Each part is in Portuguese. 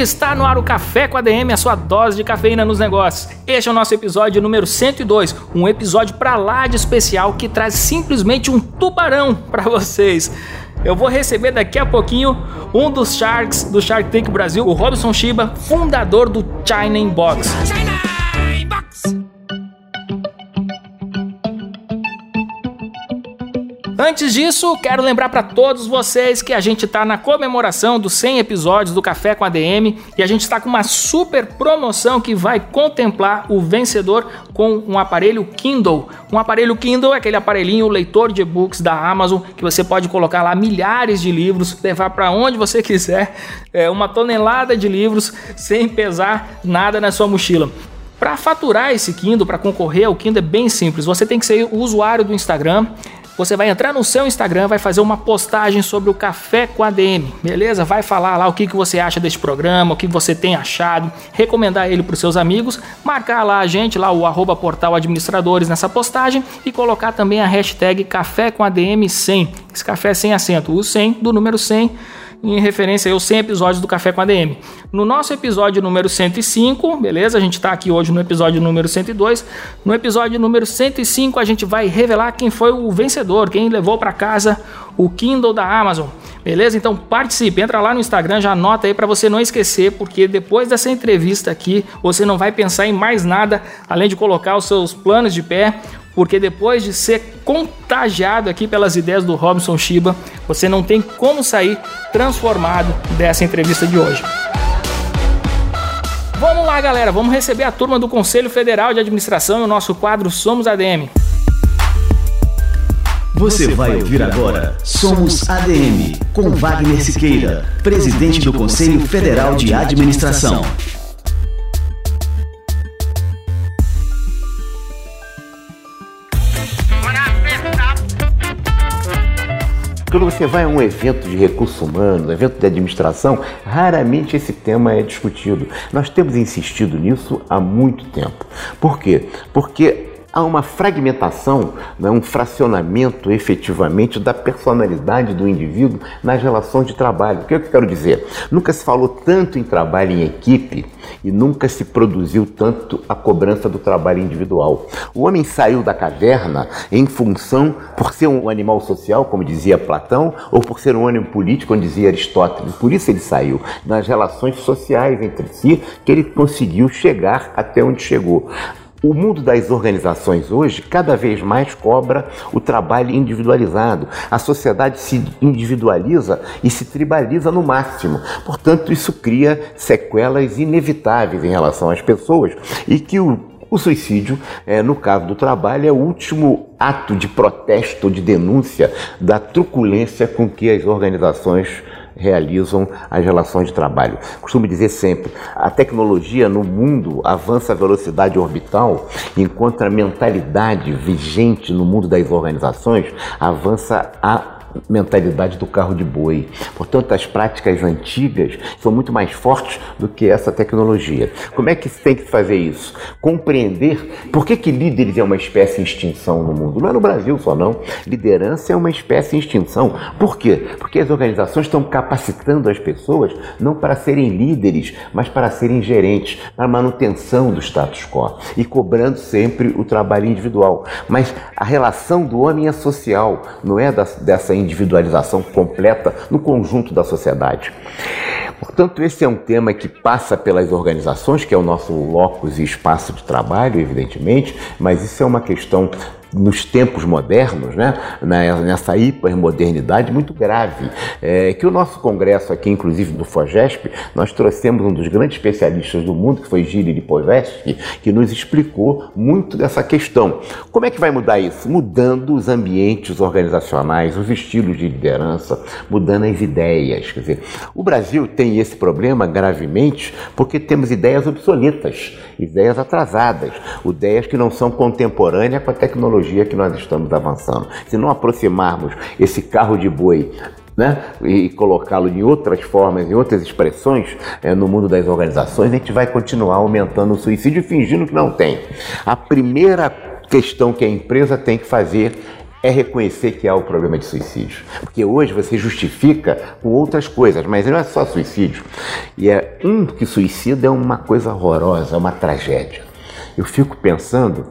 Está no ar o Café com a DM, a sua dose de cafeína nos negócios. Este é o nosso episódio número 102, um episódio para lá de especial que traz simplesmente um tubarão para vocês. Eu vou receber daqui a pouquinho um dos Sharks do Shark Tank Brasil, o Robson Shiba, fundador do China Inbox. China! Antes disso, quero lembrar para todos vocês que a gente está na comemoração dos 100 episódios do Café com a DM e a gente está com uma super promoção que vai contemplar o vencedor com um aparelho Kindle. Um aparelho Kindle é aquele aparelhinho leitor de e-books da Amazon que você pode colocar lá milhares de livros, levar para onde você quiser, é, uma tonelada de livros sem pesar nada na sua mochila. Para faturar esse Kindle, para concorrer ao Kindle é bem simples. Você tem que ser usuário do Instagram você vai entrar no seu Instagram, vai fazer uma postagem sobre o Café com a DM, beleza? Vai falar lá o que, que você acha deste programa, o que você tem achado, recomendar ele para os seus amigos, marcar lá a gente, lá o arroba portal administradores nessa postagem e colocar também a hashtag Café com a DM 100. Esse café é sem acento, o 100 do número 100 em referência aos 100 episódios do Café com a DM. No nosso episódio número 105, beleza? A gente está aqui hoje no episódio número 102. No episódio número 105, a gente vai revelar quem foi o vencedor, quem levou para casa o Kindle da Amazon. Beleza? Então participe, entra lá no Instagram, já anota aí para você não esquecer, porque depois dessa entrevista aqui, você não vai pensar em mais nada além de colocar os seus planos de pé, porque depois de ser contagiado aqui pelas ideias do Robson Shiba, você não tem como sair transformado dessa entrevista de hoje. Vamos lá, galera, vamos receber a turma do Conselho Federal de Administração e o nosso quadro Somos ADM. Você vai ouvir agora Somos ADM, com Wagner Siqueira, presidente do Conselho Federal de Administração. Quando você vai a um evento de recursos humanos, evento de administração, raramente esse tema é discutido. Nós temos insistido nisso há muito tempo. Por quê? Porque há uma fragmentação, né, um fracionamento efetivamente da personalidade do indivíduo nas relações de trabalho. O que, eu quero dizer? Nunca se falou tanto em trabalho em equipe e nunca se produziu tanto a cobrança do trabalho individual. O homem saiu da caverna em função, por ser um animal social, como dizia Platão, ou por ser um animal político, como dizia Aristóteles. Por isso ele saiu, nas relações sociais entre si, que ele conseguiu chegar até onde chegou. O mundo das organizações hoje cada vez mais cobra o trabalho individualizado. A sociedade se individualiza e se tribaliza no máximo. Portanto, isso cria sequelas inevitáveis em relação às pessoas e que o o suicídio, é, no caso do trabalho, é o último ato de protesto, de denúncia da truculência com que as organizações realizam as relações de trabalho. Costumo dizer sempre, a tecnologia no mundo avança a velocidade orbital, enquanto a mentalidade vigente no mundo das organizações avança a mentalidade do carro de boi. Portanto, as práticas antigas são muito mais fortes do que essa tecnologia. Como é que se tem que fazer isso? Compreender por que, que líderes é uma espécie em extinção no mundo. Não é no Brasil só, não. Liderança é uma espécie em extinção. Por quê? Porque as organizações estão capacitando as pessoas não para serem líderes, mas para serem gerentes, para manutenção do status quo e cobrando sempre o trabalho individual. Mas a relação do homem é social, não é dessa individualização completa no conjunto da sociedade. Portanto, esse é um tema que passa pelas organizações, que é o nosso locus e espaço de trabalho, evidentemente, mas isso é uma questão nos tempos modernos, né, nessa hipermodernidade muito grave. É, que o nosso congresso aqui, inclusive do FOGESP, nós trouxemos um dos grandes especialistas do mundo, que foi Giri Lipovetsky, que nos explicou muito dessa questão. Como é que vai mudar isso? Mudando os ambientes organizacionais, os estilos de liderança, mudando as ideias. Quer dizer, o Brasil tem esse problema gravemente porque temos ideias obsoletas, ideias atrasadas, ideias que não são contemporâneas com a tecnologia que nós estamos avançando. Se não aproximarmos esse carro de boi né? e colocá-lo em outras formas, em outras expressões é, no mundo das organizações, a gente vai continuar aumentando o suicídio fingindo que não tem. A primeira questão que a empresa tem que fazer é reconhecer que há o problema de suicídio. Porque hoje você justifica com outras coisas, mas não é só suicídio. E é um que suicida é uma coisa horrorosa, é uma tragédia. Eu fico pensando,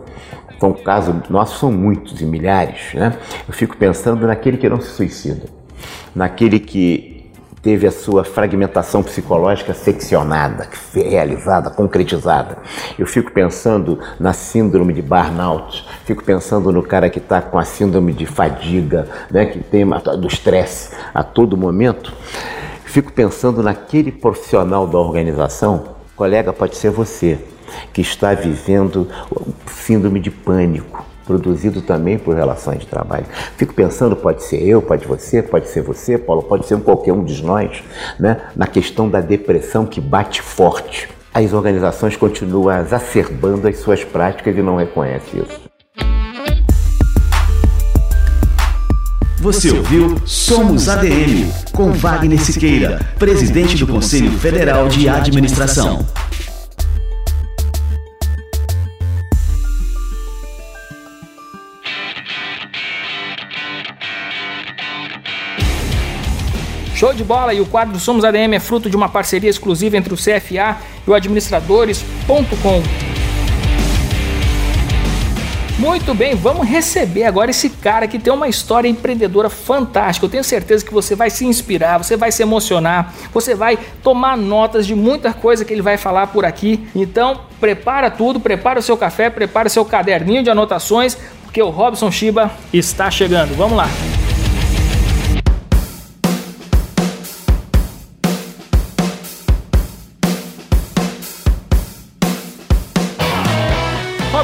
foi um caso nosso, são muitos e milhares, né? Eu fico pensando naquele que não se suicida, naquele que teve a sua fragmentação psicológica seccionada, realizada, concretizada. Eu fico pensando na síndrome de burnout, fico pensando no cara que está com a síndrome de fadiga, né, que tem do estresse a todo momento. Fico pensando naquele profissional da organização, colega, pode ser você, que está vivendo síndrome de pânico, produzido também por relações de trabalho. Fico pensando, pode ser eu, pode você, pode ser você, Paulo, pode ser qualquer um de nós, né? na questão da depressão que bate forte. As organizações continuam exacerbando as suas práticas e não reconhecem isso. Você ouviu Somos ADM, com Wagner Siqueira, presidente do Conselho Federal de Administração. Show de bola! E o quadro Somos ADM é fruto de uma parceria exclusiva entre o CFA e o administradores.com. Muito bem, vamos receber agora esse cara que tem uma história empreendedora fantástica. Eu tenho certeza que você vai se inspirar, você vai se emocionar, você vai tomar notas de muita coisa que ele vai falar por aqui. Então, prepara tudo, prepara o seu café, prepara o seu caderninho de anotações, porque o Robson Shiba está chegando. Vamos lá.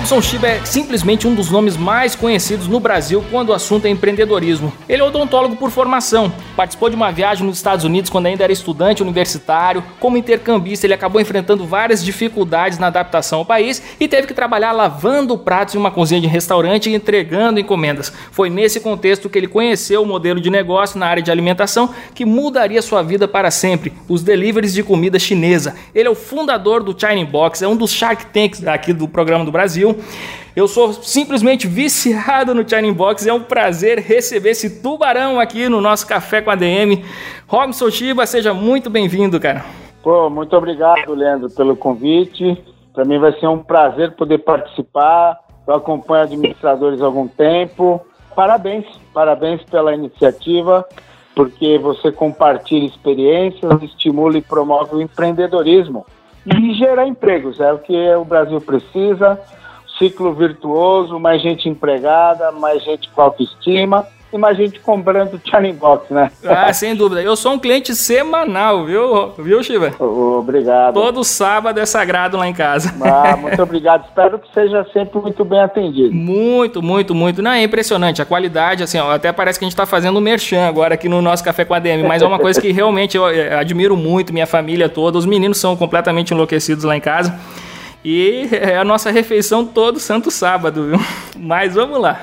Robson Shiba é simplesmente um dos nomes mais conhecidos no Brasil quando o assunto é empreendedorismo. Ele é odontólogo por formação, participou de uma viagem nos Estados Unidos quando ainda era estudante universitário. Como intercambista, ele acabou enfrentando várias dificuldades na adaptação ao país e teve que trabalhar lavando pratos em uma cozinha de restaurante e entregando encomendas. Foi nesse contexto que ele conheceu o modelo de negócio na área de alimentação que mudaria sua vida para sempre: os deliveries de comida chinesa. Ele é o fundador do China Box, é um dos Shark Tanks aqui do programa do Brasil. Eu sou simplesmente viciado no China Box. É um prazer receber esse tubarão aqui no nosso Café com a DM. Robson Shiba, seja muito bem-vindo, cara. Pô, muito obrigado, Leandro, pelo convite. Para mim vai ser um prazer poder participar. Eu acompanho administradores há algum tempo. Parabéns, parabéns pela iniciativa, porque você compartilha experiências, estimula e promove o empreendedorismo e gera empregos. É o que o Brasil precisa ciclo virtuoso, mais gente empregada, mais gente com autoestima e mais gente comprando Charlie Box, né? Ah, sem dúvida. Eu sou um cliente semanal, viu, viu, Shiva? Obrigado. Todo sábado é sagrado lá em casa. Ah, muito obrigado. Espero que seja sempre muito bem atendido. Muito, muito, muito. Não, é impressionante. A qualidade, assim, ó, até parece que a gente está fazendo um merchan agora aqui no nosso Café com a DM, mas é uma coisa que realmente eu eh, admiro muito, minha família toda. Os meninos são completamente enlouquecidos lá em casa. E é a nossa refeição todo santo sábado, viu? Mas vamos lá.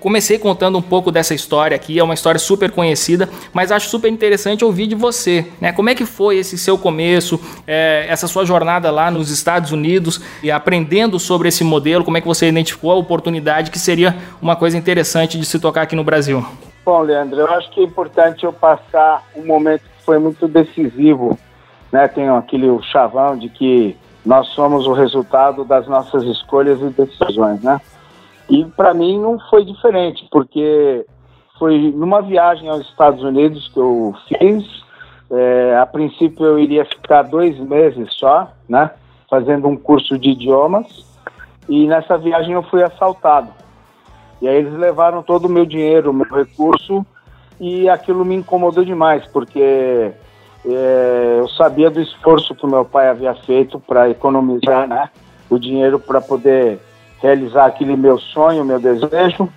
Comecei contando um pouco dessa história aqui, é uma história super conhecida, mas acho super interessante ouvir de você, né? Como é que foi esse seu começo, é, essa sua jornada lá nos Estados Unidos e aprendendo sobre esse modelo, como é que você identificou a oportunidade que seria uma coisa interessante de se tocar aqui no Brasil? Bom, Leandro, eu acho que é importante eu passar um momento que foi muito decisivo, né? Tem aquele chavão de que nós somos o resultado das nossas escolhas e decisões, né? E para mim não foi diferente, porque foi numa viagem aos Estados Unidos que eu fiz. É, a princípio eu iria ficar dois meses só, né? Fazendo um curso de idiomas. E nessa viagem eu fui assaltado. E aí eles levaram todo o meu dinheiro, o meu recurso, e aquilo me incomodou demais, porque é, eu sabia do esforço que o meu pai havia feito para economizar né, o dinheiro para poder realizar aquele meu sonho, meu desejo,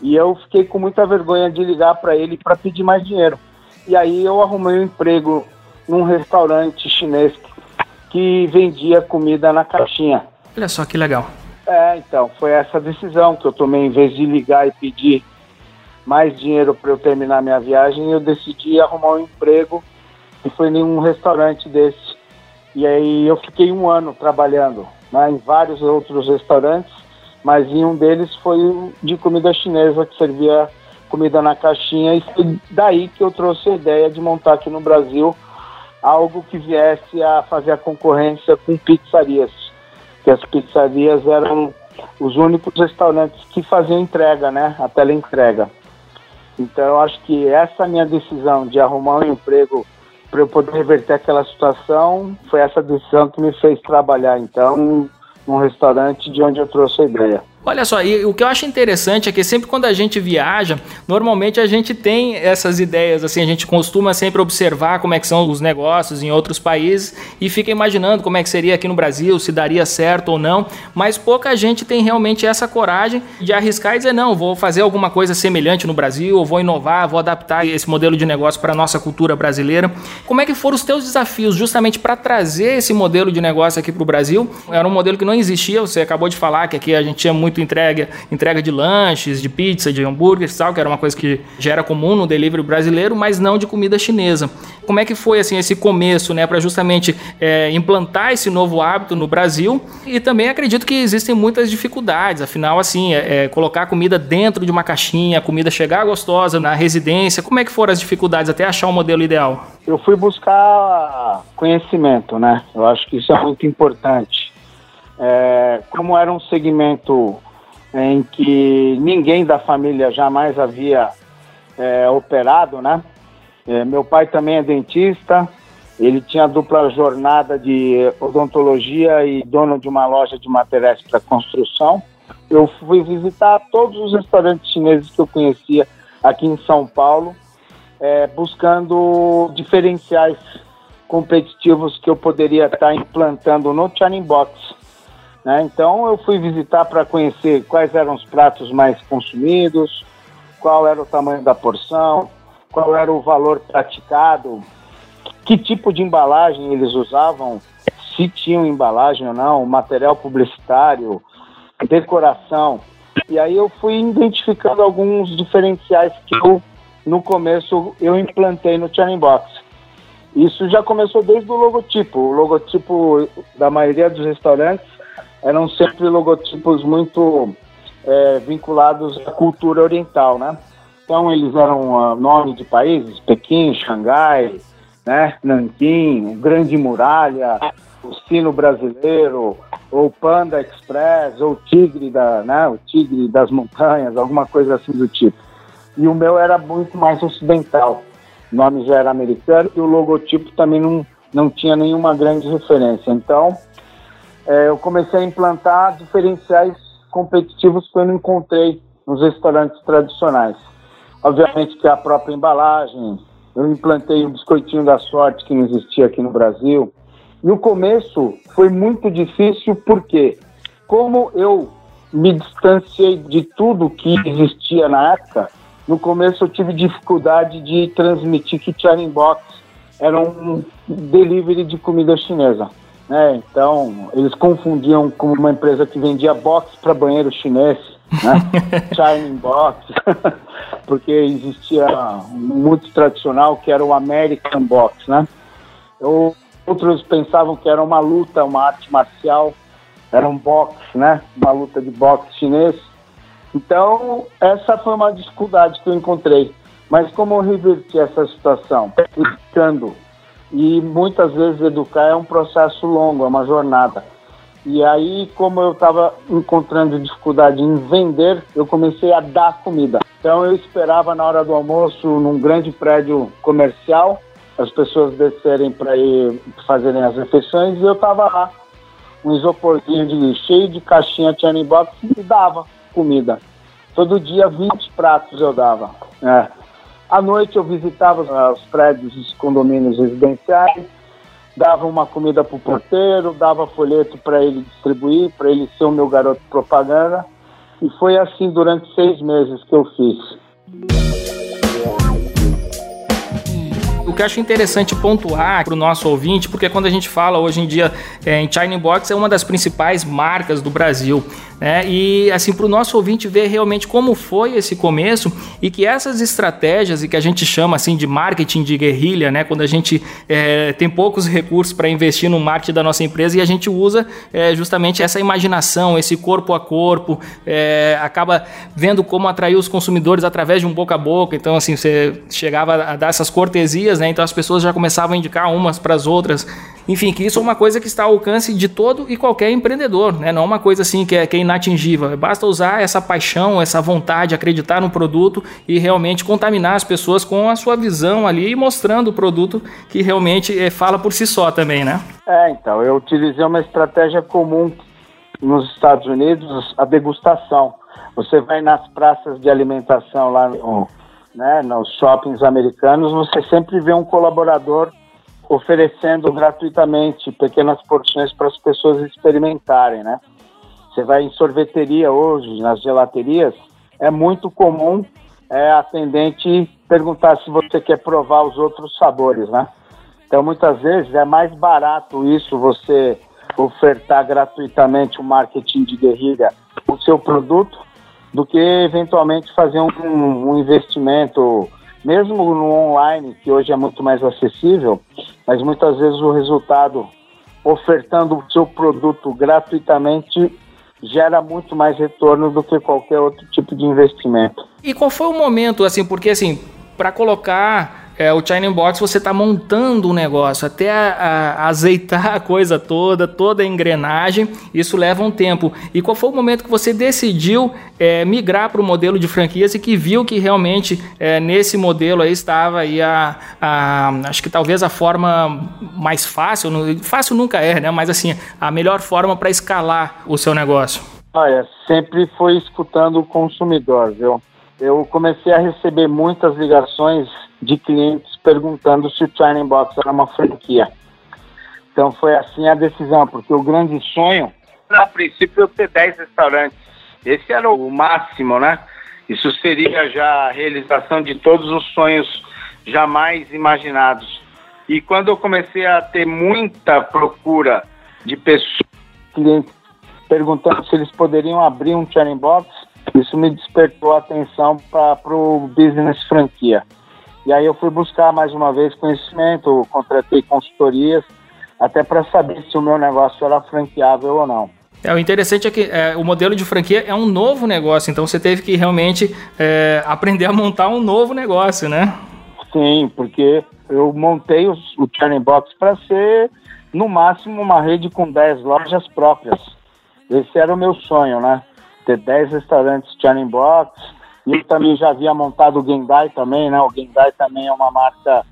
e eu fiquei com muita vergonha de ligar para ele para pedir mais dinheiro. E aí eu arrumei um emprego num restaurante chinês que vendia comida na caixinha. Olha só que legal. É, então, foi essa decisão que eu tomei, em vez de ligar e pedir mais dinheiro para eu terminar minha viagem, eu decidi arrumar um emprego e foi em um restaurante desse. E aí eu fiquei um ano trabalhando né, em vários outros restaurantes, mas em um deles foi de comida chinesa que servia comida na caixinha e foi daí que eu trouxe a ideia de montar aqui no Brasil algo que viesse a fazer a concorrência com pizzarias que as pizzarias eram os únicos restaurantes que faziam entrega, né? A teleentrega. Então eu acho que essa minha decisão de arrumar um emprego para eu poder reverter aquela situação foi essa decisão que me fez trabalhar então num restaurante de onde eu trouxe a ideia. Olha só, e o que eu acho interessante é que sempre quando a gente viaja, normalmente a gente tem essas ideias, assim, a gente costuma sempre observar como é que são os negócios em outros países e fica imaginando como é que seria aqui no Brasil, se daria certo ou não, mas pouca gente tem realmente essa coragem de arriscar e dizer, não, vou fazer alguma coisa semelhante no Brasil, ou vou inovar, vou adaptar esse modelo de negócio para a nossa cultura brasileira. Como é que foram os teus desafios justamente para trazer esse modelo de negócio aqui para o Brasil? Era um modelo que não existia, você acabou de falar que aqui a gente tinha muito muito entrega, entrega de lanches, de pizza, de hambúrguer tal, que era uma coisa que já era comum no delivery brasileiro, mas não de comida chinesa. Como é que foi assim esse começo, né, para justamente é, implantar esse novo hábito no Brasil? E também acredito que existem muitas dificuldades. Afinal, assim, é, é, colocar comida dentro de uma caixinha, a comida chegar gostosa na residência. Como é que foram as dificuldades até achar o modelo ideal? Eu fui buscar conhecimento, né? Eu acho que isso é muito importante. É, como era um segmento em que ninguém da família jamais havia é, operado, né? É, meu pai também é dentista, ele tinha dupla jornada de odontologia e dono de uma loja de materiais para construção. Eu fui visitar todos os restaurantes chineses que eu conhecia aqui em São Paulo, é, buscando diferenciais competitivos que eu poderia estar implantando no Channing Box. Né? Então eu fui visitar para conhecer quais eram os pratos mais consumidos, qual era o tamanho da porção, qual era o valor praticado, que tipo de embalagem eles usavam, se tinham embalagem ou não, material publicitário, decoração. E aí eu fui identificando alguns diferenciais que eu, no começo eu implantei no Channel Box. Isso já começou desde o logotipo. O logotipo da maioria dos restaurantes eram sempre logotipos muito é, vinculados à cultura oriental, né? Então eles eram uh, nomes de países, Pequim, Xangai, né, Nanquim, Grande Muralha, o Sino Brasileiro, ou Panda Express, ou Tigre da, né, o Tigre das Montanhas, alguma coisa assim do tipo. E o meu era muito mais ocidental. O nome já era americano e o logotipo também não, não tinha nenhuma grande referência. Então, é, eu comecei a implantar diferenciais competitivos que eu não encontrei nos restaurantes tradicionais. Obviamente que a própria embalagem, eu implantei o biscoitinho da sorte que não existia aqui no Brasil. No começo foi muito difícil porque, como eu me distanciei de tudo que existia na época, no começo eu tive dificuldade de transmitir que Charing Box era um delivery de comida chinesa. Né? Então, eles confundiam com uma empresa que vendia box para banheiro chinês, né? Shining Box, porque existia um muito tradicional que era o American Box, né? Outros pensavam que era uma luta, uma arte marcial, era um box, né? Uma luta de boxe chinês. Então, essa foi uma dificuldade que eu encontrei. Mas como eu reverti essa situação? Explicando e muitas vezes educar é um processo longo, é uma jornada. E aí, como eu estava encontrando dificuldade em vender, eu comecei a dar comida. Então eu esperava na hora do almoço num grande prédio comercial, as pessoas descerem para ir fazerem as refeições e eu estava lá, um isoporzinho de cheio de caixinha Channing Box e dava comida. Todo dia 20 pratos eu dava. É. À noite eu visitava os prédios dos condomínios residenciais, dava uma comida para o porteiro, dava folheto para ele distribuir, para ele ser o meu garoto propaganda. E foi assim durante seis meses que eu fiz. O que eu acho interessante pontuar para o nosso ouvinte, porque quando a gente fala hoje em dia é, em China Box, é uma das principais marcas do Brasil. Né? E assim, para o nosso ouvinte ver realmente como foi esse começo e que essas estratégias e que a gente chama assim de marketing de guerrilha, né? quando a gente é, tem poucos recursos para investir no marketing da nossa empresa e a gente usa é, justamente essa imaginação, esse corpo a corpo, é, acaba vendo como atrair os consumidores através de um boca a boca. Então, assim, você chegava a dar essas cortesias, né? então as pessoas já começavam a indicar umas para as outras. Enfim, que isso é uma coisa que está ao alcance de todo e qualquer empreendedor, né? não é uma coisa assim que é, que é inatingível. Basta usar essa paixão, essa vontade, acreditar no produto e realmente contaminar as pessoas com a sua visão ali e mostrando o produto que realmente é, fala por si só também, né? É, então, eu utilizei uma estratégia comum nos Estados Unidos, a degustação. Você vai nas praças de alimentação lá no, né, nos shoppings americanos, você sempre vê um colaborador oferecendo gratuitamente pequenas porções para as pessoas experimentarem, né? Você vai em sorveteria hoje, nas gelaterias, é muito comum é, atendente perguntar se você quer provar os outros sabores, né? Então, muitas vezes é mais barato isso, você ofertar gratuitamente o um marketing de guerrilha o seu produto, do que eventualmente fazer um, um investimento, mesmo no online, que hoje é muito mais acessível, mas muitas vezes o resultado ofertando o seu produto gratuitamente gera muito mais retorno do que qualquer outro tipo de investimento. E qual foi o momento, assim, porque assim, para colocar é, o China Box você está montando o negócio, até a, a, azeitar a coisa toda, toda a engrenagem, isso leva um tempo. E qual foi o momento que você decidiu é, migrar para o modelo de franquias e que viu que realmente é, nesse modelo aí estava aí a, a, acho que talvez a forma mais fácil, fácil nunca é, né? Mas assim, a melhor forma para escalar o seu negócio. Olha, sempre foi escutando o consumidor, viu? Eu comecei a receber muitas ligações de clientes perguntando se o China Box era uma franquia. Então foi assim a decisão, porque o grande sonho, a princípio, eu ter 10 restaurantes. Esse era o máximo, né? Isso seria já a realização de todos os sonhos jamais imaginados. E quando eu comecei a ter muita procura de pessoas, clientes perguntando se eles poderiam abrir um China Box, isso me despertou a atenção para o business franquia. E aí eu fui buscar mais uma vez conhecimento, contratei consultorias, até para saber se o meu negócio era franqueável ou não. É, o interessante é que é, o modelo de franquia é um novo negócio, então você teve que realmente é, aprender a montar um novo negócio, né? Sim, porque eu montei o, o Turning Box para ser, no máximo, uma rede com 10 lojas próprias. Esse era o meu sonho, né? Ter 10 restaurantes Turning Box, e eu também já havia montado o Gendai também, né? O Gendai também é uma marca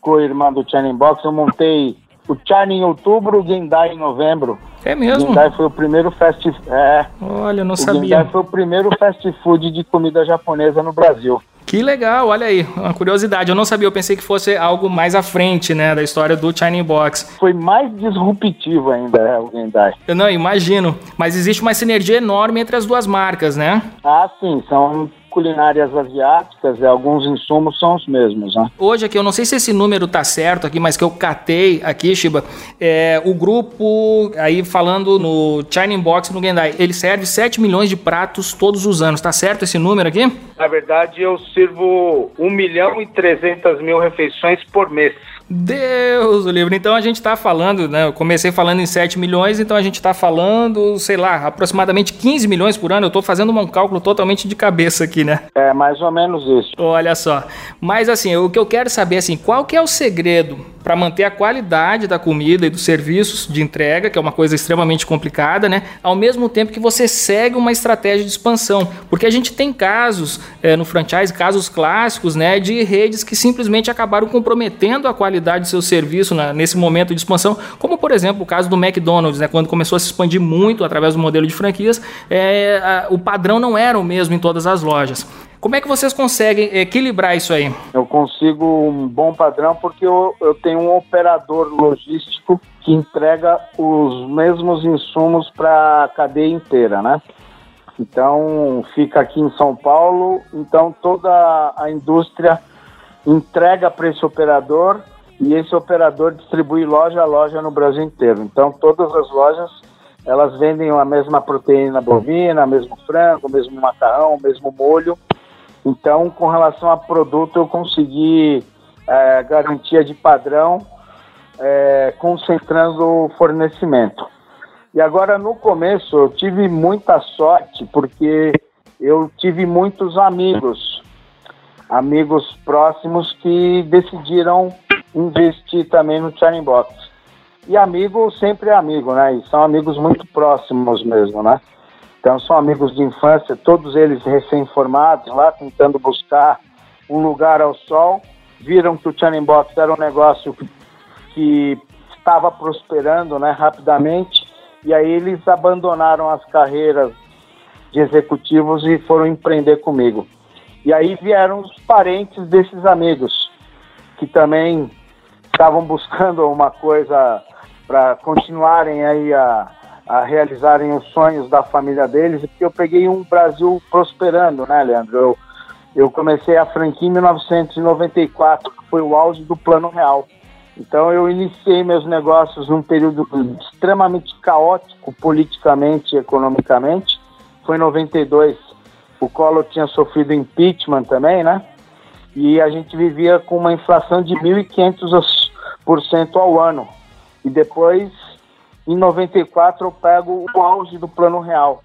co-irmã do China Box. Eu montei o China em outubro, o Gendai em novembro. É mesmo? O Gendai foi o primeiro fast é, Olha, eu não o sabia. O Gendai foi o primeiro fast food de comida japonesa no Brasil. Que legal, olha aí, uma curiosidade. Eu não sabia, eu pensei que fosse algo mais à frente, né, da história do China Box. Foi mais disruptivo ainda, é, o Gendai. Eu não imagino, mas existe uma sinergia enorme entre as duas marcas, né? Ah, sim, são culinárias asiáticas, e alguns insumos são os mesmos. Né? Hoje aqui, eu não sei se esse número tá certo aqui, mas que eu catei aqui, Shiba, é, o grupo, aí falando no China Box no Gendai, ele serve 7 milhões de pratos todos os anos, tá certo esse número aqui? Na verdade, eu sirvo 1 milhão e 300 mil refeições por mês. Deus o livro. Então a gente está falando, né? Eu comecei falando em 7 milhões, então a gente está falando, sei lá, aproximadamente 15 milhões por ano. Eu estou fazendo um cálculo totalmente de cabeça aqui, né? É, mais ou menos isso. Olha só. Mas assim, o que eu quero saber assim, qual que é o segredo para manter a qualidade da comida e dos serviços de entrega, que é uma coisa extremamente complicada, né? Ao mesmo tempo que você segue uma estratégia de expansão, porque a gente tem casos é, no franchise, casos clássicos, né, de redes que simplesmente acabaram comprometendo a qualidade do seu serviço na, nesse momento de expansão, como por exemplo o caso do McDonald's, né, quando começou a se expandir muito através do modelo de franquias, é, a, o padrão não era o mesmo em todas as lojas. Como é que vocês conseguem equilibrar isso aí? Eu consigo um bom padrão porque eu, eu tenho um operador logístico que entrega os mesmos insumos para a cadeia inteira, né? Então, fica aqui em São Paulo, então toda a indústria entrega para esse operador e esse operador distribui loja a loja no Brasil inteiro. Então, todas as lojas elas vendem a mesma proteína bovina, mesmo frango, mesmo macarrão, mesmo molho então, com relação a produto, eu consegui é, garantia de padrão, é, concentrando o fornecimento. E agora, no começo, eu tive muita sorte, porque eu tive muitos amigos, amigos próximos que decidiram investir também no Charing Box. E amigo sempre é amigo, né? E são amigos muito próximos mesmo, né? Então são amigos de infância, todos eles recém-formados, lá tentando buscar um lugar ao sol, viram que o Channing Box era um negócio que estava prosperando né, rapidamente, e aí eles abandonaram as carreiras de executivos e foram empreender comigo. E aí vieram os parentes desses amigos, que também estavam buscando uma coisa para continuarem aí a, a realizarem os sonhos da família deles, porque eu peguei um Brasil prosperando, né, Leandro? Eu, eu comecei a franquia em 1994, que foi o auge do Plano Real. Então eu iniciei meus negócios num período extremamente caótico politicamente e economicamente. Foi em 92. O Collor tinha sofrido impeachment também, né? E a gente vivia com uma inflação de 1.500% ao ano. E depois em 94 eu pego o auge do Plano Real.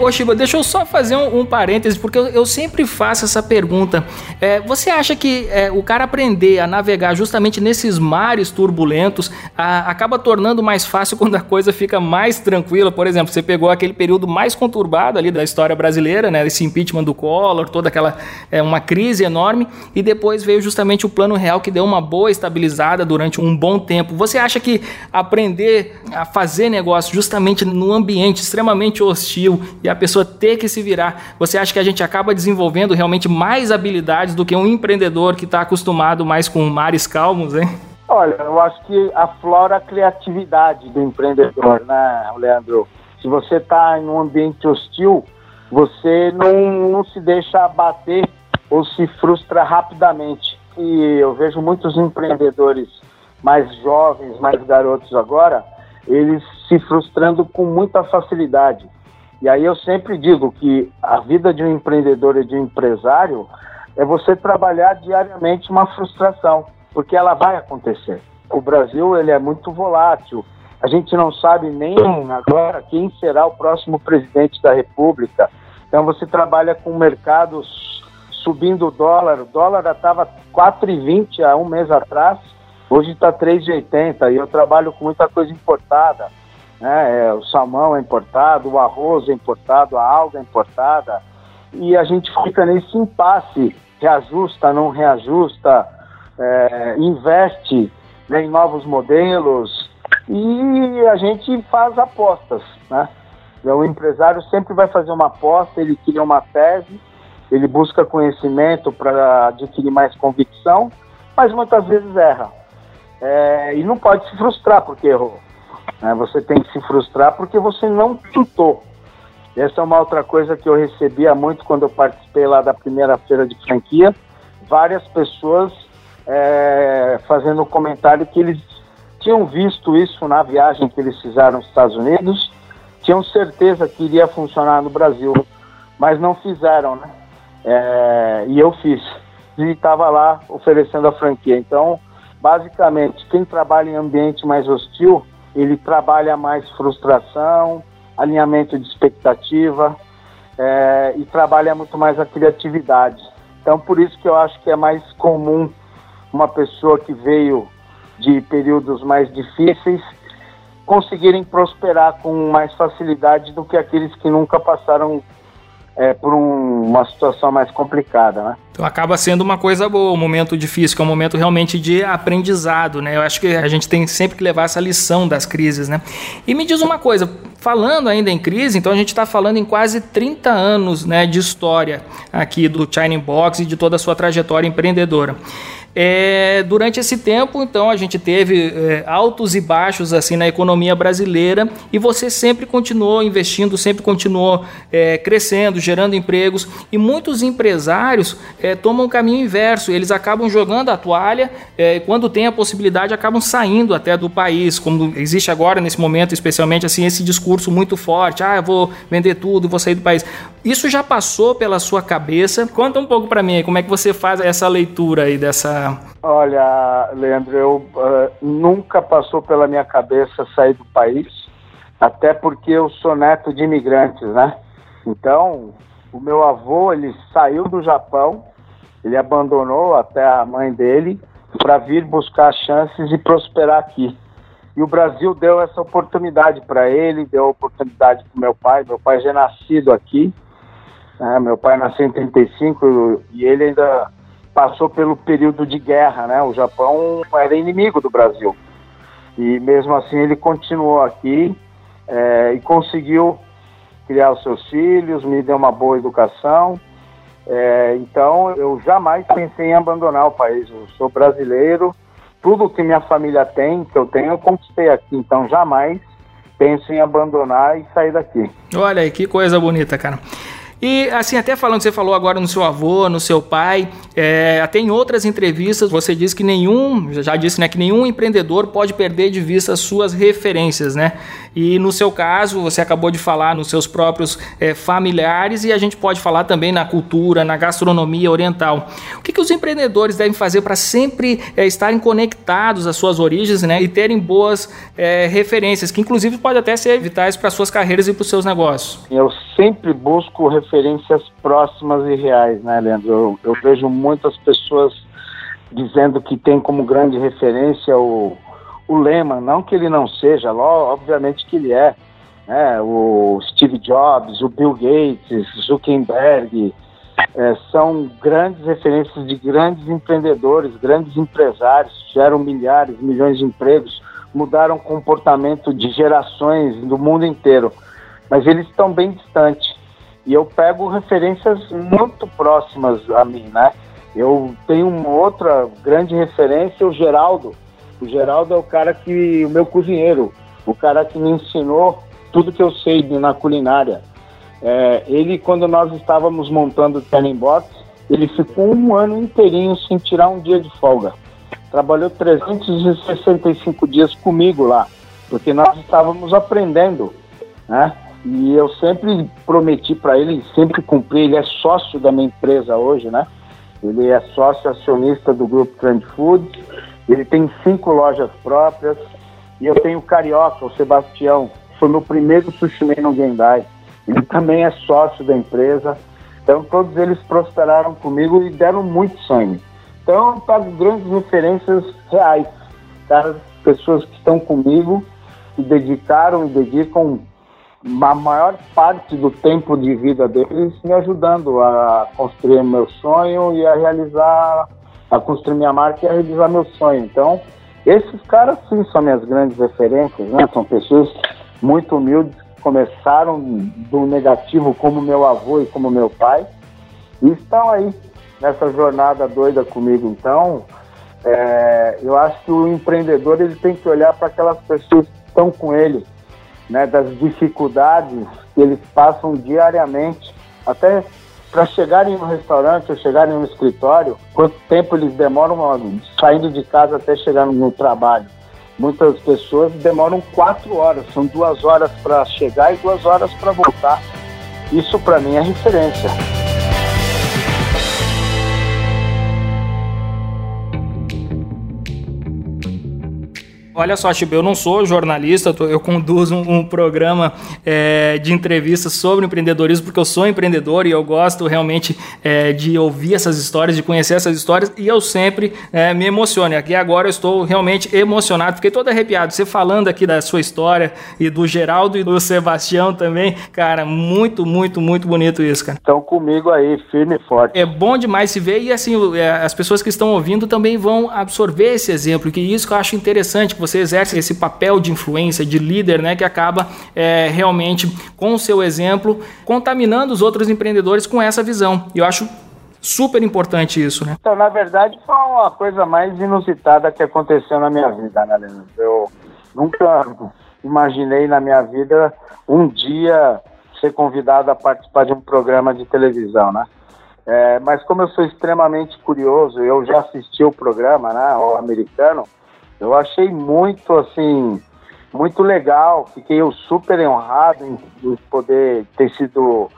Ô Shiba, deixa eu só fazer um, um parêntese, porque eu, eu, sempre faço essa pergunta. É, você acha que é, o cara aprender a navegar justamente nesses mares turbulentos a, acaba tornando mais fácil quando a coisa fica mais tranquila? Por exemplo, você pegou aquele período mais conturbado ali da história brasileira, né? Esse impeachment do Collor, toda aquela é, uma crise enorme, e depois veio justamente o plano real que deu uma boa estabilizada durante um bom tempo. Você acha que aprender a fazer negócio justamente num ambiente extremamente hostil e a pessoa ter que se virar. Você acha que a gente acaba desenvolvendo realmente mais habilidades do que um empreendedor que está acostumado mais com mares calmos, hein? Olha, eu acho que aflora a criatividade do empreendedor, né, Leandro? Se você está em um ambiente hostil, você não, não se deixa abater ou se frustra rapidamente. E eu vejo muitos empreendedores mais jovens, mais garotos agora, eles se frustrando com muita facilidade. E aí eu sempre digo que a vida de um empreendedor e de um empresário é você trabalhar diariamente uma frustração, porque ela vai acontecer. O Brasil ele é muito volátil. A gente não sabe nem agora quem será o próximo presidente da República. Então você trabalha com mercados subindo o dólar. O dólar estava 4,20 há um mês atrás, hoje está 3,80 e eu trabalho com muita coisa importada né? É, o salmão é importado, o arroz é importado, a alga é importada, e a gente fica nesse impasse, reajusta, não reajusta, é, investe né, em novos modelos, e a gente faz apostas, né? O empresário sempre vai fazer uma aposta, ele cria uma tese, ele busca conhecimento para adquirir mais convicção, mas muitas vezes erra. É, e não pode se frustrar porque errou. Né? Você tem que se frustrar porque você não tentou. Essa é uma outra coisa que eu recebia muito quando eu participei lá da primeira feira de franquia. Várias pessoas é, fazendo comentário que eles tinham visto isso na viagem que eles fizeram nos Estados Unidos, tinham certeza que iria funcionar no Brasil, mas não fizeram, né? É, e eu fiz. E estava lá oferecendo a franquia. Então, basicamente, quem trabalha em ambiente mais hostil ele trabalha mais frustração, alinhamento de expectativa é, e trabalha muito mais a criatividade. Então, por isso que eu acho que é mais comum uma pessoa que veio de períodos mais difíceis conseguirem prosperar com mais facilidade do que aqueles que nunca passaram é, por um, uma situação mais complicada, né? Então acaba sendo uma coisa boa, um momento difícil, que é um momento realmente de aprendizado, né? Eu acho que a gente tem sempre que levar essa lição das crises, né? E me diz uma coisa, falando ainda em crise, então a gente está falando em quase 30 anos né, de história aqui do China Box e de toda a sua trajetória empreendedora. É, durante esse tempo, então, a gente teve é, altos e baixos assim na economia brasileira e você sempre continuou investindo, sempre continuou é, crescendo, gerando empregos e muitos empresários é, tomam o caminho inverso. Eles acabam jogando a toalha é, e quando tem a possibilidade acabam saindo até do país, como existe agora nesse momento, especialmente assim esse discurso muito forte: ah, eu vou vender tudo, vou sair do país. Isso já passou pela sua cabeça? Conta um pouco para mim, como é que você faz essa leitura aí dessa Olha, Leandro, eu uh, nunca passou pela minha cabeça sair do país, até porque eu sou neto de imigrantes, né? Então, o meu avô, ele saiu do Japão, ele abandonou até a mãe dele para vir buscar chances e prosperar aqui. E o Brasil deu essa oportunidade para ele, deu oportunidade para meu pai. Meu pai já é nascido aqui, né? meu pai nasceu em 35 e ele ainda passou pelo período de guerra, né? O Japão era inimigo do Brasil. E mesmo assim ele continuou aqui é, e conseguiu criar os seus filhos, me deu uma boa educação. É, então eu jamais pensei em abandonar o país. Eu sou brasileiro, tudo que minha família tem, que eu tenho, eu conquistei aqui. Então jamais penso em abandonar e sair daqui. Olha aí, que coisa bonita, cara. E assim, até falando, você falou agora no seu avô, no seu pai, é, até em outras entrevistas você disse que nenhum, já disse, né, que nenhum empreendedor pode perder de vista as suas referências, né? E no seu caso, você acabou de falar nos seus próprios é, familiares e a gente pode falar também na cultura, na gastronomia oriental. O que, que os empreendedores devem fazer para sempre é, estarem conectados às suas origens, né? E terem boas é, referências, que inclusive pode até ser vitais para suas carreiras e para os seus negócios. Eu sempre busco referências referências próximas e reais, né, Leandro? Eu, eu vejo muitas pessoas dizendo que tem como grande referência o, o Lehman, não que ele não seja, obviamente que ele é, né? o Steve Jobs, o Bill Gates, Zuckerberg, é, são grandes referências de grandes empreendedores, grandes empresários, geram milhares, milhões de empregos, mudaram o comportamento de gerações do mundo inteiro, mas eles estão bem distantes. E eu pego referências muito próximas a mim, né? Eu tenho uma outra grande referência, o Geraldo. O Geraldo é o cara que, o meu cozinheiro, o cara que me ensinou tudo que eu sei na culinária. É, ele, quando nós estávamos montando o Turning Box, ele ficou um ano inteirinho sem tirar um dia de folga. Trabalhou 365 dias comigo lá, porque nós estávamos aprendendo, né? E eu sempre prometi para ele, sempre cumpri, ele é sócio da minha empresa hoje, né? Ele é sócio acionista do grupo Trend Foods, ele tem cinco lojas próprias, e eu tenho o Carioca, o Sebastião, foi meu primeiro sushi no Gendai. Ele também é sócio da empresa. Então todos eles prosperaram comigo e deram muito sangue. Então pego grandes referências reais, caras, pessoas que estão comigo, que dedicaram e dedicam a maior parte do tempo de vida deles me ajudando a construir meu sonho e a realizar, a construir minha marca e a realizar meu sonho. Então, esses caras sim são minhas grandes referências, né? São pessoas muito humildes que começaram do negativo como meu avô e como meu pai e estão aí nessa jornada doida comigo. Então, é, eu acho que o empreendedor ele tem que olhar para aquelas pessoas que estão com ele né, das dificuldades que eles passam diariamente, até para chegarem no restaurante ou chegarem no escritório, quanto tempo eles demoram saindo de casa até chegar no trabalho. Muitas pessoas demoram quatro horas, são duas horas para chegar e duas horas para voltar. Isso para mim é referência. Olha só, Chico, eu não sou jornalista, eu conduzo um, um programa é, de entrevistas sobre empreendedorismo, porque eu sou empreendedor e eu gosto realmente é, de ouvir essas histórias, de conhecer essas histórias, e eu sempre é, me emociono. Aqui agora eu estou realmente emocionado, fiquei todo arrepiado. Você falando aqui da sua história e do Geraldo e do Sebastião também, cara, muito, muito, muito bonito isso, cara. Estão comigo aí, firme e forte. É bom demais se ver e assim, é, as pessoas que estão ouvindo também vão absorver esse exemplo, que isso que eu acho interessante, que você exerce esse papel de influência, de líder, né, que acaba é, realmente com o seu exemplo contaminando os outros empreendedores com essa visão. E eu acho super importante isso, né? Então, na verdade, foi uma coisa mais inusitada que aconteceu na minha vida, né, Leandro? Eu nunca imaginei na minha vida um dia ser convidado a participar de um programa de televisão, né? É, mas como eu sou extremamente curioso, eu já assisti o programa, né, o americano, eu achei muito, assim, muito legal, fiquei super honrado em poder ter sido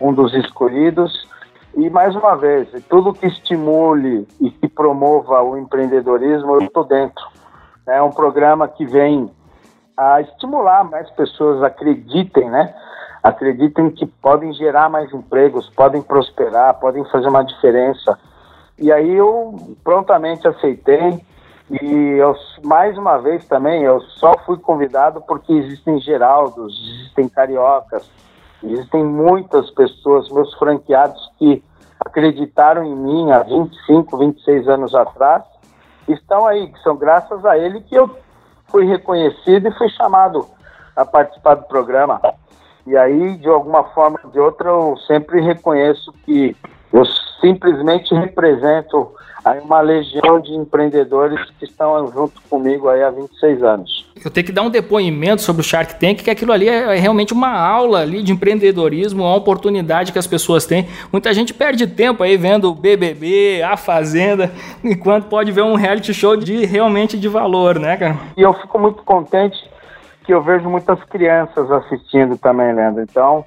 um dos escolhidos. E mais uma vez, tudo que estimule e que promova o empreendedorismo, eu estou dentro. É um programa que vem a estimular mais pessoas acreditem, né? Acreditem que podem gerar mais empregos, podem prosperar, podem fazer uma diferença. E aí eu prontamente aceitei e eu, mais uma vez também, eu só fui convidado porque existem Geraldos, existem Cariocas, existem muitas pessoas, meus franqueados, que acreditaram em mim há 25, 26 anos atrás, estão aí, que são graças a ele que eu fui reconhecido e fui chamado a participar do programa. E aí, de alguma forma ou de outra, eu sempre reconheço que eu simplesmente represento aí uma legião de empreendedores que estão junto comigo aí há 26 anos. Eu tenho que dar um depoimento sobre o Shark Tank, que aquilo ali é, é realmente uma aula ali de empreendedorismo, uma oportunidade que as pessoas têm. Muita gente perde tempo aí vendo o BBB, a Fazenda, enquanto pode ver um reality show de realmente de valor, né, cara? E eu fico muito contente que eu vejo muitas crianças assistindo também, Leandro. Então,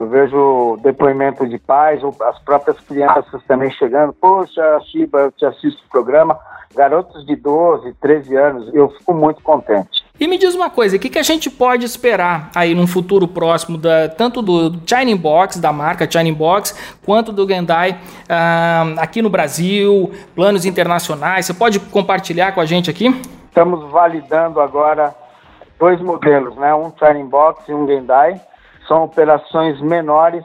eu vejo depoimento de pais, ou as próprias crianças também chegando. Poxa, Shiba, eu te assisto o programa. Garotos de 12, 13 anos, eu fico muito contente. E me diz uma coisa, o que, que a gente pode esperar aí num futuro próximo, da, tanto do China Box, da marca China Box, quanto do Gendai uh, aqui no Brasil, planos internacionais? Você pode compartilhar com a gente aqui? Estamos validando agora dois modelos, né? um China Box e um Gendai são operações menores,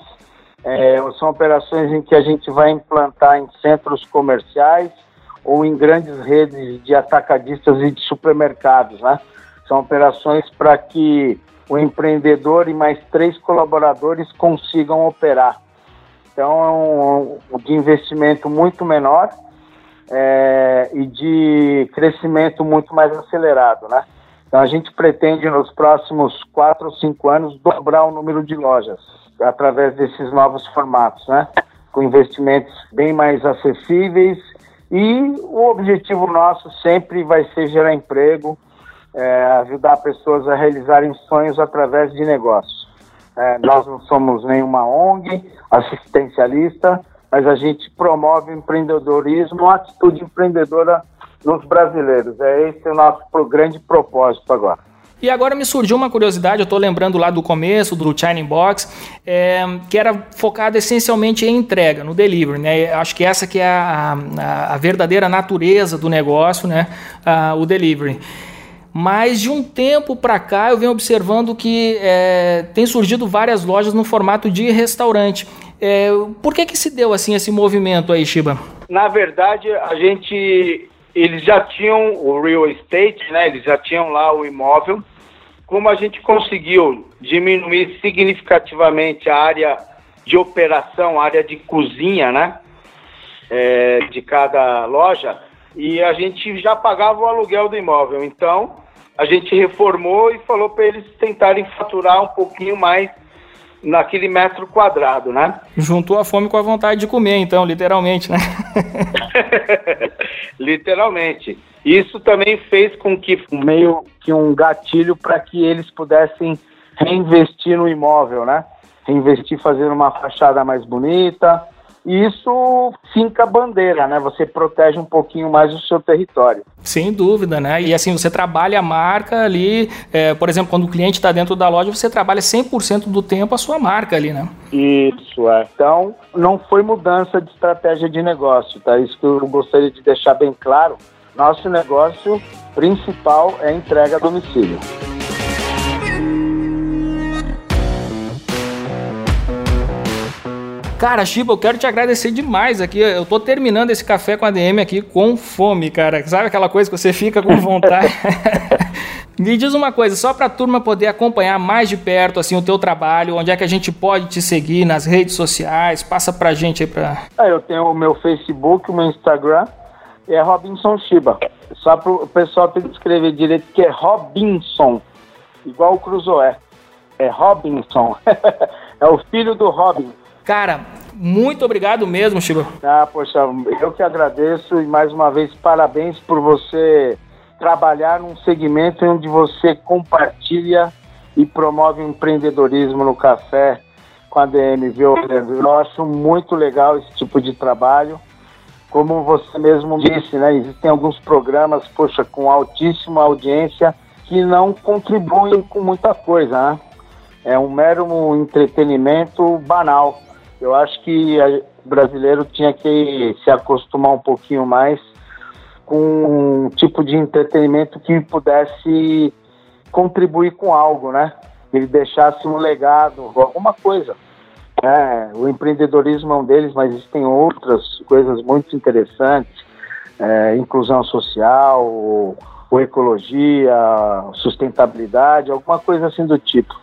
é, são operações em que a gente vai implantar em centros comerciais ou em grandes redes de atacadistas e de supermercados, né? São operações para que o empreendedor e mais três colaboradores consigam operar. Então, é um, de investimento muito menor é, e de crescimento muito mais acelerado, né? Então a gente pretende nos próximos quatro ou cinco anos dobrar o número de lojas através desses novos formatos, né? Com investimentos bem mais acessíveis e o objetivo nosso sempre vai ser gerar emprego, é, ajudar pessoas a realizarem sonhos através de negócios. É, nós não somos nenhuma ONG assistencialista, mas a gente promove empreendedorismo, atitude empreendedora nos brasileiros. É esse o nosso grande propósito agora. E agora me surgiu uma curiosidade, eu estou lembrando lá do começo do China Box, é, que era focado essencialmente em entrega, no delivery. Né? Acho que essa que é a, a, a verdadeira natureza do negócio, né? Ah, o delivery. Mas de um tempo para cá eu venho observando que é, tem surgido várias lojas no formato de restaurante. É, por que, que se deu assim esse movimento aí, Shiba? Na verdade, a gente eles já tinham o real estate, né? Eles já tinham lá o imóvel. Como a gente conseguiu diminuir significativamente a área de operação, a área de cozinha, né? É, de cada loja, e a gente já pagava o aluguel do imóvel. Então, a gente reformou e falou para eles tentarem faturar um pouquinho mais naquele metro quadrado, né? Juntou a fome com a vontade de comer, então, literalmente, né? literalmente. Isso também fez com que meio que um gatilho para que eles pudessem reinvestir no imóvel, né? Reinvestir fazendo uma fachada mais bonita, e isso finca a bandeira, né? Você protege um pouquinho mais o seu território. Sem dúvida, né? E assim, você trabalha a marca ali, é, por exemplo, quando o cliente está dentro da loja, você trabalha 100% do tempo a sua marca ali, né? Isso, é. Então, não foi mudança de estratégia de negócio, tá? Isso que eu gostaria de deixar bem claro. Nosso negócio principal é entrega a domicílio. Cara, Chiba, eu quero te agradecer demais aqui. Eu tô terminando esse café com a DM aqui com fome, cara. Sabe aquela coisa que você fica com vontade? Me diz uma coisa, só para a turma poder acompanhar mais de perto assim o teu trabalho, onde é que a gente pode te seguir nas redes sociais? Passa pra gente aí para. Ah, eu tenho o meu Facebook, o meu Instagram, é Robinson Shiba. Só para o pessoal ter que escrever direito que é Robinson, igual o Cruzoé. É Robinson. é o filho do Robin. Cara, muito obrigado mesmo, Chico. Ah, poxa, eu que agradeço e mais uma vez parabéns por você trabalhar num segmento onde você compartilha e promove o empreendedorismo no café com a DM, viu, Eu acho muito legal esse tipo de trabalho. Como você mesmo disse, né? Existem alguns programas, poxa, com altíssima audiência que não contribuem com muita coisa, né? É um mero entretenimento banal. Eu acho que o brasileiro tinha que se acostumar um pouquinho mais com um tipo de entretenimento que pudesse contribuir com algo, né? Ele deixasse um legado, alguma coisa. É, o empreendedorismo é um deles, mas existem outras coisas muito interessantes, é, inclusão social, ou, ou ecologia, sustentabilidade, alguma coisa assim do tipo.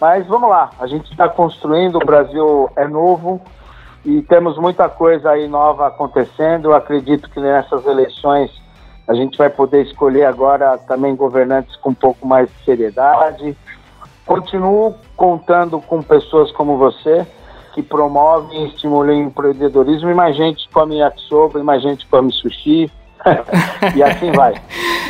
Mas vamos lá, a gente está construindo, o Brasil é novo e temos muita coisa aí nova acontecendo. Eu acredito que nessas eleições a gente vai poder escolher agora também governantes com um pouco mais de seriedade. Continuo contando com pessoas como você, que promovem e estimulam o empreendedorismo, e mais gente come yakisoba, e mais gente come sushi, e assim vai.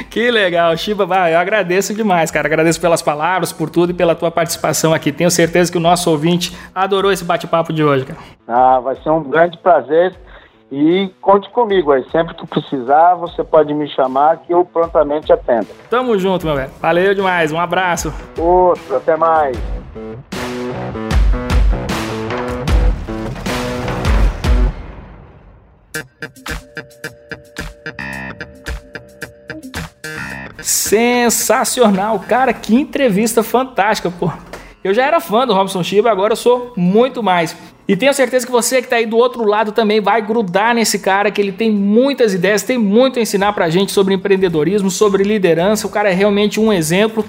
Que legal, Shiba. eu agradeço demais, cara. Agradeço pelas palavras, por tudo e pela tua participação aqui. Tenho certeza que o nosso ouvinte adorou esse bate-papo de hoje, cara. Ah, vai ser um grande prazer. E conte comigo aí, sempre que precisar, você pode me chamar que eu prontamente atendo. Tamo junto, meu velho. Valeu demais, um abraço. Outro, até mais. Sensacional, cara, que entrevista fantástica, pô. Eu já era fã do Robson Chiba, agora eu sou muito mais. E tenho certeza que você que está aí do outro lado também vai grudar nesse cara, que ele tem muitas ideias, tem muito a ensinar pra gente sobre empreendedorismo, sobre liderança. O cara é realmente um exemplo.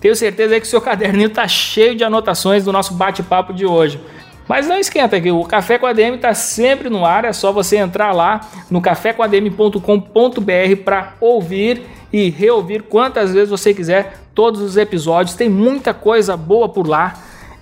Tenho certeza que o seu caderninho tá cheio de anotações do nosso bate-papo de hoje. Mas não esquenta que o Café com a DM está sempre no ar, é só você entrar lá no cafécomadm.com.br para ouvir e reouvir quantas vezes você quiser todos os episódios. Tem muita coisa boa por lá.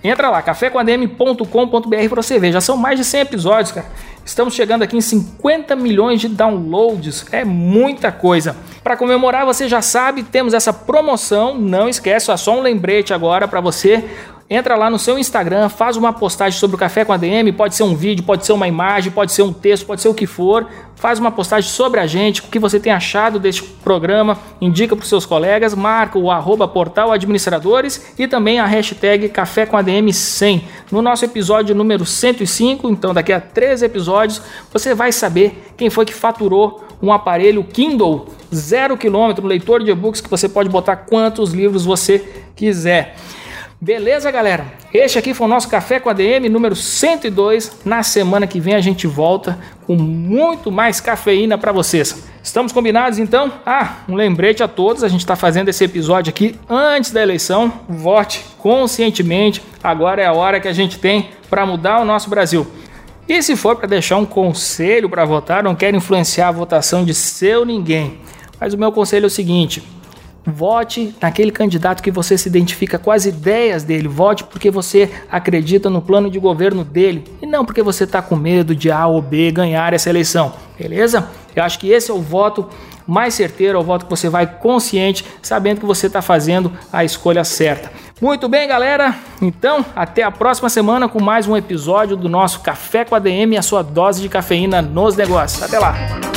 Entra lá, cafécomadm.com.br para você ver. Já são mais de 100 episódios, cara. Estamos chegando aqui em 50 milhões de downloads. É muita coisa. Para comemorar, você já sabe, temos essa promoção. Não esquece, é só um lembrete agora para você Entra lá no seu Instagram, faz uma postagem sobre o Café com a DM, pode ser um vídeo, pode ser uma imagem, pode ser um texto, pode ser o que for. Faz uma postagem sobre a gente, o que você tem achado deste programa, indica para os seus colegas, marca o arroba portal administradores e também a hashtag Café com ADM 100. No nosso episódio número 105, então daqui a três episódios, você vai saber quem foi que faturou um aparelho Kindle zero quilômetro, leitor de e-books que você pode botar quantos livros você quiser. Beleza, galera? Este aqui foi o nosso Café com a DM número 102. Na semana que vem a gente volta com muito mais cafeína para vocês. Estamos combinados então? Ah, um lembrete a todos: a gente está fazendo esse episódio aqui antes da eleição. Vote conscientemente. Agora é a hora que a gente tem para mudar o nosso Brasil. E se for para deixar um conselho para votar, não quero influenciar a votação de seu ninguém. Mas o meu conselho é o seguinte: Vote naquele candidato que você se identifica com as ideias dele. Vote porque você acredita no plano de governo dele e não porque você está com medo de A ou B ganhar essa eleição. Beleza? Eu acho que esse é o voto mais certeiro, é o voto que você vai consciente, sabendo que você está fazendo a escolha certa. Muito bem, galera. Então, até a próxima semana com mais um episódio do nosso Café com a DM, a sua dose de cafeína nos negócios. Até lá.